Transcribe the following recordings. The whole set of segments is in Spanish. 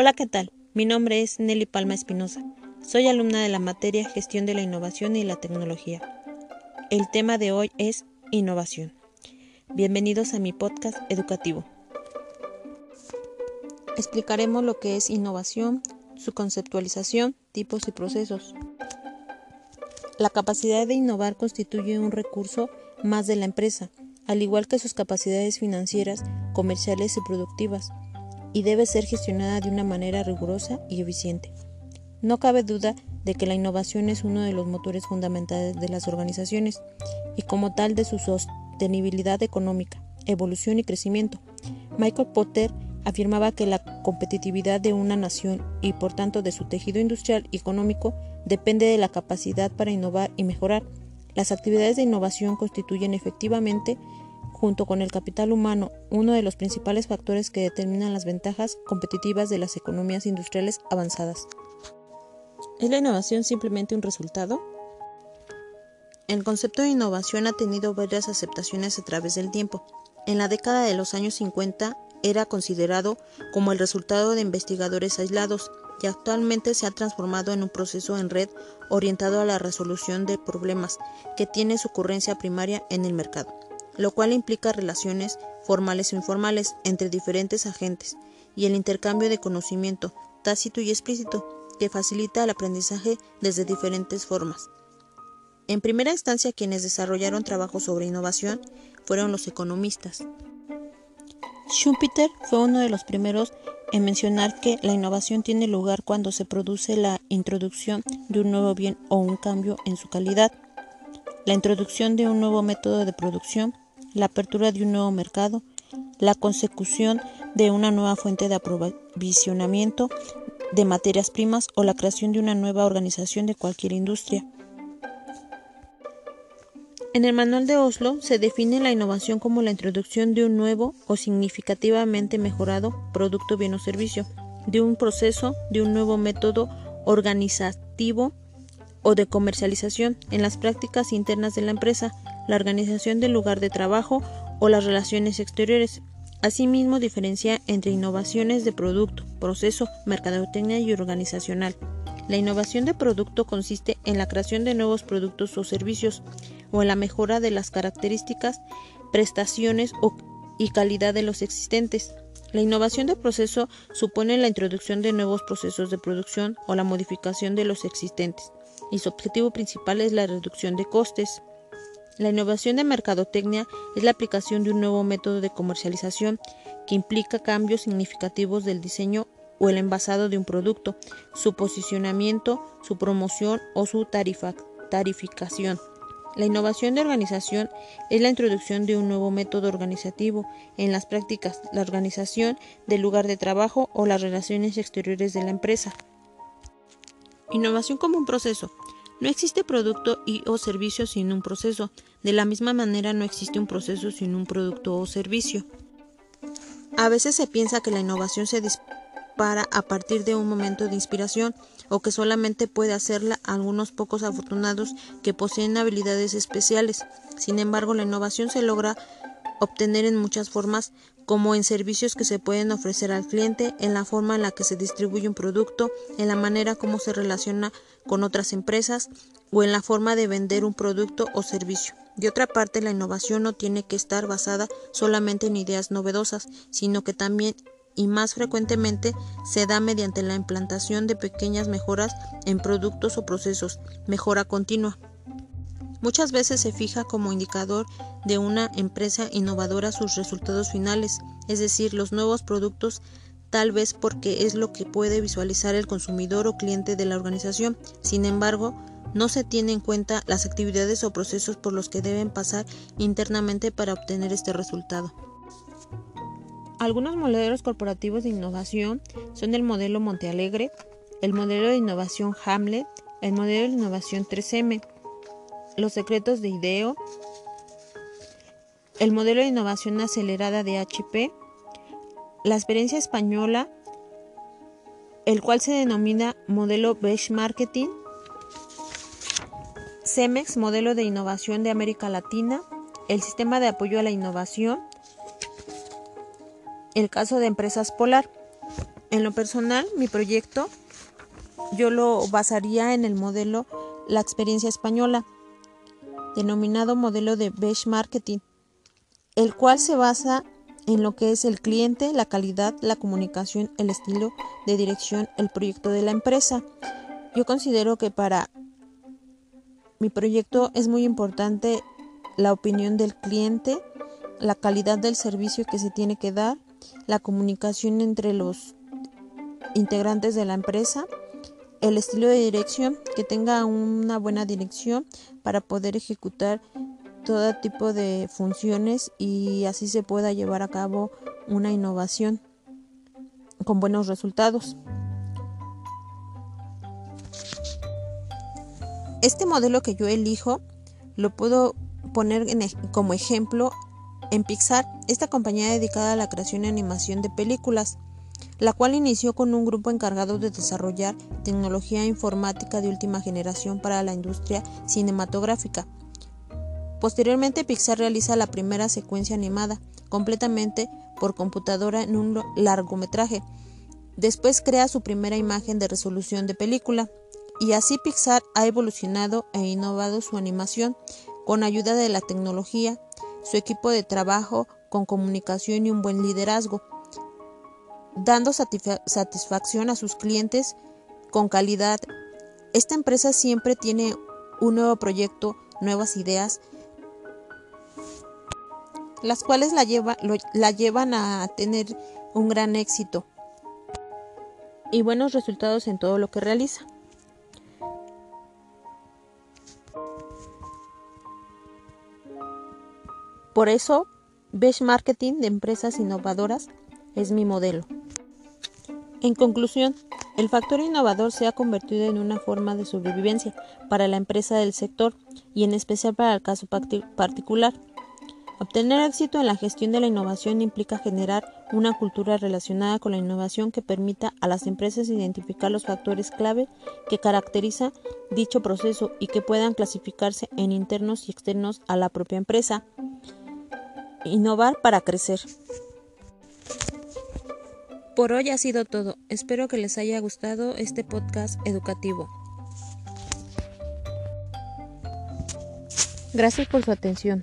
Hola, ¿qué tal? Mi nombre es Nelly Palma Espinosa. Soy alumna de la materia Gestión de la Innovación y la Tecnología. El tema de hoy es innovación. Bienvenidos a mi podcast educativo. Explicaremos lo que es innovación, su conceptualización, tipos y procesos. La capacidad de innovar constituye un recurso más de la empresa, al igual que sus capacidades financieras, comerciales y productivas y debe ser gestionada de una manera rigurosa y eficiente. No cabe duda de que la innovación es uno de los motores fundamentales de las organizaciones y como tal de su sostenibilidad económica, evolución y crecimiento. Michael Potter afirmaba que la competitividad de una nación y por tanto de su tejido industrial y económico depende de la capacidad para innovar y mejorar. Las actividades de innovación constituyen efectivamente junto con el capital humano, uno de los principales factores que determinan las ventajas competitivas de las economías industriales avanzadas. ¿Es la innovación simplemente un resultado? El concepto de innovación ha tenido varias aceptaciones a través del tiempo. En la década de los años 50 era considerado como el resultado de investigadores aislados y actualmente se ha transformado en un proceso en red orientado a la resolución de problemas que tiene su ocurrencia primaria en el mercado lo cual implica relaciones formales o informales entre diferentes agentes y el intercambio de conocimiento tácito y explícito que facilita el aprendizaje desde diferentes formas. En primera instancia, quienes desarrollaron trabajos sobre innovación fueron los economistas. Schumpeter fue uno de los primeros en mencionar que la innovación tiene lugar cuando se produce la introducción de un nuevo bien o un cambio en su calidad, la introducción de un nuevo método de producción, la apertura de un nuevo mercado, la consecución de una nueva fuente de aprovisionamiento de materias primas o la creación de una nueva organización de cualquier industria. En el manual de Oslo se define la innovación como la introducción de un nuevo o significativamente mejorado producto, bien o servicio, de un proceso, de un nuevo método organizativo o de comercialización en las prácticas internas de la empresa, la organización del lugar de trabajo o las relaciones exteriores. Asimismo, diferencia entre innovaciones de producto, proceso, mercadotecnia y organizacional. La innovación de producto consiste en la creación de nuevos productos o servicios o en la mejora de las características, prestaciones y calidad de los existentes. La innovación de proceso supone la introducción de nuevos procesos de producción o la modificación de los existentes, y su objetivo principal es la reducción de costes. La innovación de mercadotecnia es la aplicación de un nuevo método de comercialización que implica cambios significativos del diseño o el envasado de un producto, su posicionamiento, su promoción o su tarificación. La innovación de organización es la introducción de un nuevo método organizativo en las prácticas, la organización del lugar de trabajo o las relaciones exteriores de la empresa. Innovación como un proceso. No existe producto y o servicio sin un proceso. De la misma manera no existe un proceso sin un producto o servicio. A veces se piensa que la innovación se dispara a partir de un momento de inspiración o que solamente puede hacerla algunos pocos afortunados que poseen habilidades especiales. Sin embargo, la innovación se logra obtener en muchas formas, como en servicios que se pueden ofrecer al cliente, en la forma en la que se distribuye un producto, en la manera como se relaciona con otras empresas o en la forma de vender un producto o servicio. De otra parte, la innovación no tiene que estar basada solamente en ideas novedosas, sino que también y más frecuentemente se da mediante la implantación de pequeñas mejoras en productos o procesos, mejora continua. Muchas veces se fija como indicador de una empresa innovadora sus resultados finales, es decir, los nuevos productos, tal vez porque es lo que puede visualizar el consumidor o cliente de la organización. Sin embargo, no se tiene en cuenta las actividades o procesos por los que deben pasar internamente para obtener este resultado. Algunos modelos corporativos de innovación son el modelo Montealegre, el modelo de innovación Hamlet, el modelo de innovación 3M, los secretos de IDEO, el modelo de innovación acelerada de HP, la experiencia española, el cual se denomina modelo Marketing, CEMEX, modelo de innovación de América Latina, el sistema de apoyo a la innovación, el caso de empresas Polar. En lo personal, mi proyecto yo lo basaría en el modelo La experiencia española, denominado modelo de Beige Marketing, el cual se basa en lo que es el cliente, la calidad, la comunicación, el estilo de dirección, el proyecto de la empresa. Yo considero que para mi proyecto es muy importante la opinión del cliente, la calidad del servicio que se tiene que dar, la comunicación entre los integrantes de la empresa, el estilo de dirección, que tenga una buena dirección para poder ejecutar todo tipo de funciones y así se pueda llevar a cabo una innovación con buenos resultados. Este modelo que yo elijo lo puedo poner como ejemplo en Pixar, esta compañía dedicada a la creación y animación de películas, la cual inició con un grupo encargado de desarrollar tecnología informática de última generación para la industria cinematográfica. Posteriormente Pixar realiza la primera secuencia animada, completamente por computadora en un largometraje. Después crea su primera imagen de resolución de película, y así Pixar ha evolucionado e innovado su animación con ayuda de la tecnología, su equipo de trabajo con comunicación y un buen liderazgo, dando satisfacción a sus clientes con calidad. Esta empresa siempre tiene un nuevo proyecto, nuevas ideas, las cuales la, llevan a tener un gran éxito y buenos resultados en todo lo que realiza. Por eso, Best Marketing de empresas innovadoras es mi modelo. En conclusión, el factor innovador se ha convertido en una forma de sobrevivencia para la empresa del sector y en especial para el caso particular. Obtener éxito en la gestión de la innovación implica generar una cultura relacionada con la innovación que permita a las empresas identificar los factores clave que caracterizan dicho proceso y que puedan clasificarse en internos y externos a la propia empresa. Innovar para crecer. Por hoy ha sido todo. Espero que les haya gustado este podcast educativo. Gracias por su atención.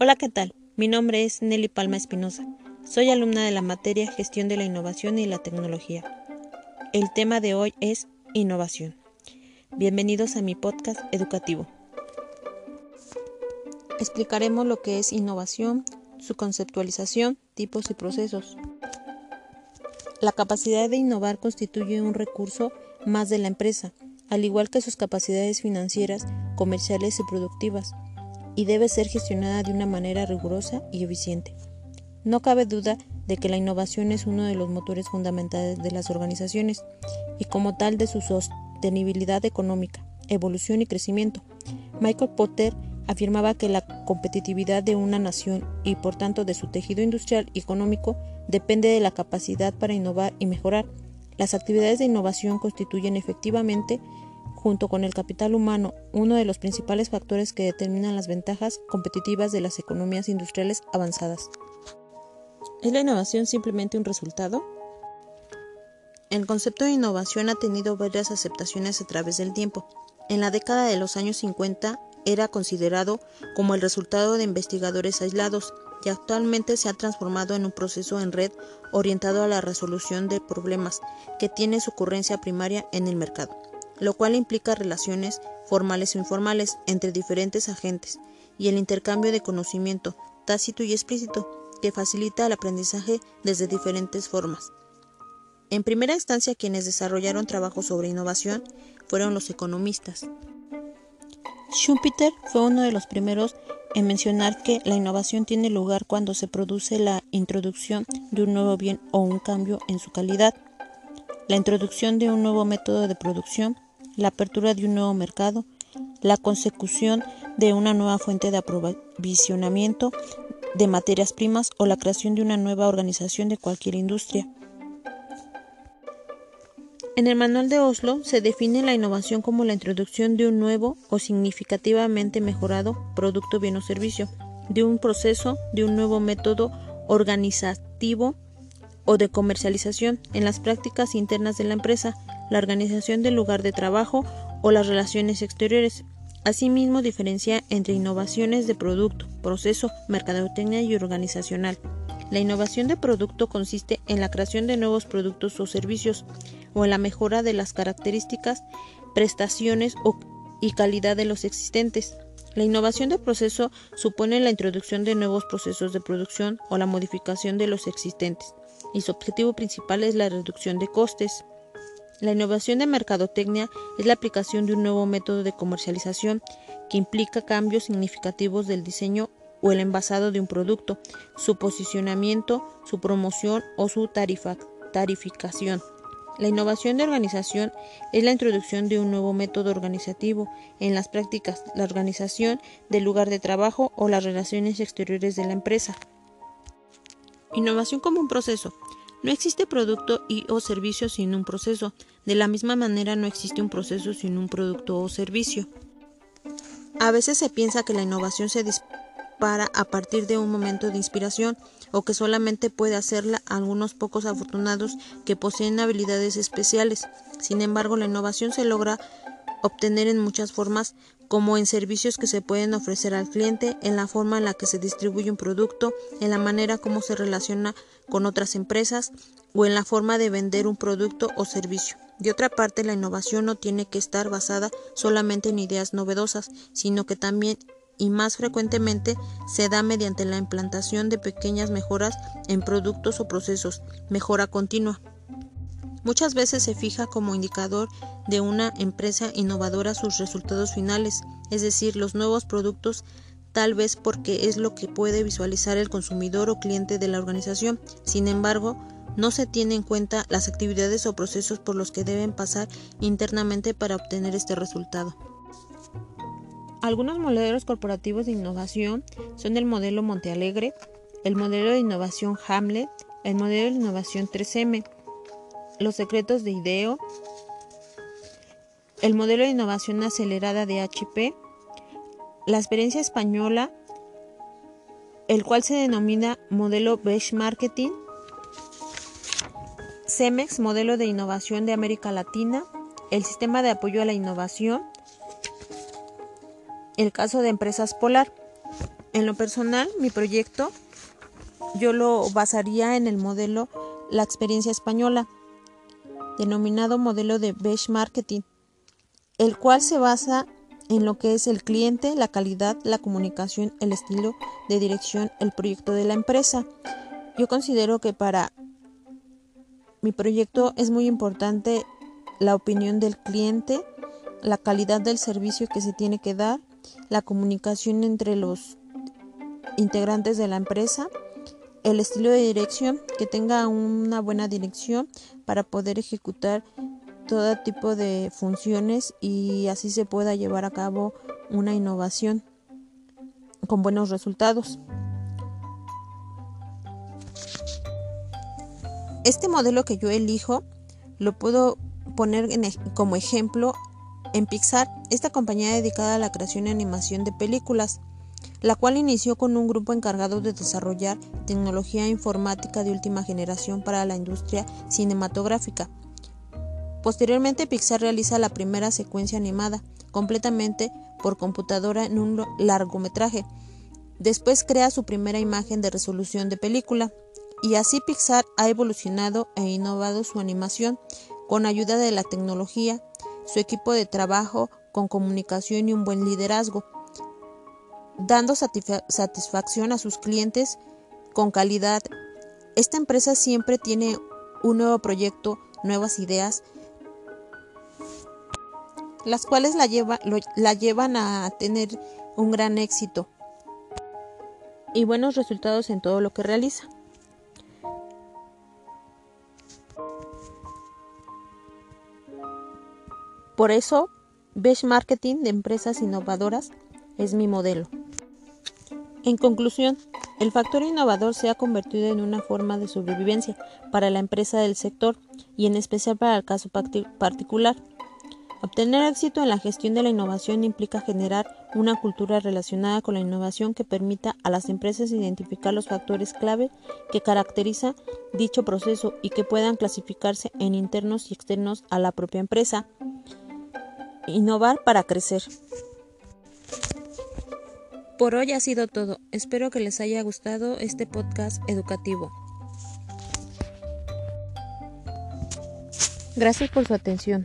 Hola, ¿qué tal? Mi nombre es Nelly Palma Espinosa. Soy alumna de la materia Gestión de la Innovación y la Tecnología. El tema de hoy es innovación. Bienvenidos a mi podcast educativo. Explicaremos lo que es innovación, su conceptualización, tipos y procesos. La capacidad de innovar constituye un recurso más de la empresa, al igual que sus capacidades financieras, comerciales y productivas y debe ser gestionada de una manera rigurosa y eficiente. No cabe duda de que la innovación es uno de los motores fundamentales de las organizaciones y como tal de su sostenibilidad económica, evolución y crecimiento. Michael Potter afirmaba que la competitividad de una nación y por tanto de su tejido industrial y económico depende de la capacidad para innovar y mejorar. Las actividades de innovación constituyen efectivamente junto con el capital humano, uno de los principales factores que determinan las ventajas competitivas de las economías industriales avanzadas. ¿Es la innovación simplemente un resultado? El concepto de innovación ha tenido varias aceptaciones a través del tiempo. En la década de los años 50 era considerado como el resultado de investigadores aislados y actualmente se ha transformado en un proceso en red orientado a la resolución de problemas que tiene su ocurrencia primaria en el mercado lo cual implica relaciones formales o informales entre diferentes agentes y el intercambio de conocimiento tácito y explícito que facilita el aprendizaje desde diferentes formas. En primera instancia, quienes desarrollaron trabajos sobre innovación fueron los economistas. Schumpeter fue uno de los primeros en mencionar que la innovación tiene lugar cuando se produce la introducción de un nuevo bien o un cambio en su calidad, la introducción de un nuevo método de producción, la apertura de un nuevo mercado, la consecución de una nueva fuente de aprovisionamiento, de materias primas o la creación de una nueva organización de cualquier industria. En el manual de Oslo se define la innovación como la introducción de un nuevo o significativamente mejorado producto, bien o servicio, de un proceso, de un nuevo método organizativo o de comercialización en las prácticas internas de la empresa, la organización del lugar de trabajo o las relaciones exteriores. Asimismo, diferencia entre innovaciones de producto, proceso, mercadotecnia y organizacional. La innovación de producto consiste en la creación de nuevos productos o servicios o en la mejora de las características, prestaciones y calidad de los existentes. La innovación de proceso supone la introducción de nuevos procesos de producción o la modificación de los existentes, y su objetivo principal es la reducción de costes. La innovación de mercadotecnia es la aplicación de un nuevo método de comercialización que implica cambios significativos del diseño o el envasado de un producto, su posicionamiento, su promoción o su tarificación. La innovación de organización es la introducción de un nuevo método organizativo en las prácticas, la organización del lugar de trabajo o las relaciones exteriores de la empresa. Innovación como un proceso. No existe producto y o servicio sin un proceso. De la misma manera no existe un proceso sin un producto o servicio. A veces se piensa que la innovación se dispara a partir de un momento de inspiración o que solamente puede hacerla algunos pocos afortunados que poseen habilidades especiales. Sin embargo, la innovación se logra obtener en muchas formas, como en servicios que se pueden ofrecer al cliente, en la forma en la que se distribuye un producto, en la manera como se relaciona con otras empresas o en la forma de vender un producto o servicio. De otra parte, la innovación no tiene que estar basada solamente en ideas novedosas, sino que también y más frecuentemente se da mediante la implantación de pequeñas mejoras en productos o procesos, mejora continua. Muchas veces se fija como indicador de una empresa innovadora sus resultados finales, es decir, los nuevos productos, tal vez porque es lo que puede visualizar el consumidor o cliente de la organización. Sin embargo, no se tiene en cuenta las actividades o procesos por los que deben pasar internamente para obtener este resultado. Algunos modelos corporativos de innovación son el modelo Montealegre, el modelo de innovación Hamlet, el modelo de innovación 3M, los secretos de IDEO, el modelo de innovación acelerada de HP, la experiencia española, el cual se denomina modelo Marketing, CEMEX, modelo de innovación de América Latina, el sistema de apoyo a la innovación, el caso de empresas Polar. En lo personal, mi proyecto yo lo basaría en el modelo La experiencia española denominado modelo de Marketing, el cual se basa en lo que es el cliente, la calidad, la comunicación, el estilo de dirección, el proyecto de la empresa. Yo considero que para mi proyecto es muy importante la opinión del cliente, la calidad del servicio que se tiene que dar, la comunicación entre los integrantes de la empresa, el estilo de dirección, que tenga una buena dirección para poder ejecutar todo tipo de funciones y así se pueda llevar a cabo una innovación con buenos resultados. Este modelo que yo elijo lo puedo poner como ejemplo en Pixar, esta compañía dedicada a la creación y animación de películas la cual inició con un grupo encargado de desarrollar tecnología informática de última generación para la industria cinematográfica. Posteriormente Pixar realiza la primera secuencia animada, completamente por computadora en un largometraje. Después crea su primera imagen de resolución de película, y así Pixar ha evolucionado e innovado su animación con ayuda de la tecnología, su equipo de trabajo con comunicación y un buen liderazgo dando satisfacción a sus clientes con calidad. Esta empresa siempre tiene un nuevo proyecto, nuevas ideas, las cuales la, la llevan a tener un gran éxito y buenos resultados en todo lo que realiza. Por eso, Best Marketing de empresas innovadoras es mi modelo. En conclusión, el factor innovador se ha convertido en una forma de sobrevivencia para la empresa del sector y en especial para el caso particular. Obtener éxito en la gestión de la innovación implica generar una cultura relacionada con la innovación que permita a las empresas identificar los factores clave que caracteriza dicho proceso y que puedan clasificarse en internos y externos a la propia empresa. Innovar para crecer. Por hoy ha sido todo. Espero que les haya gustado este podcast educativo. Gracias por su atención.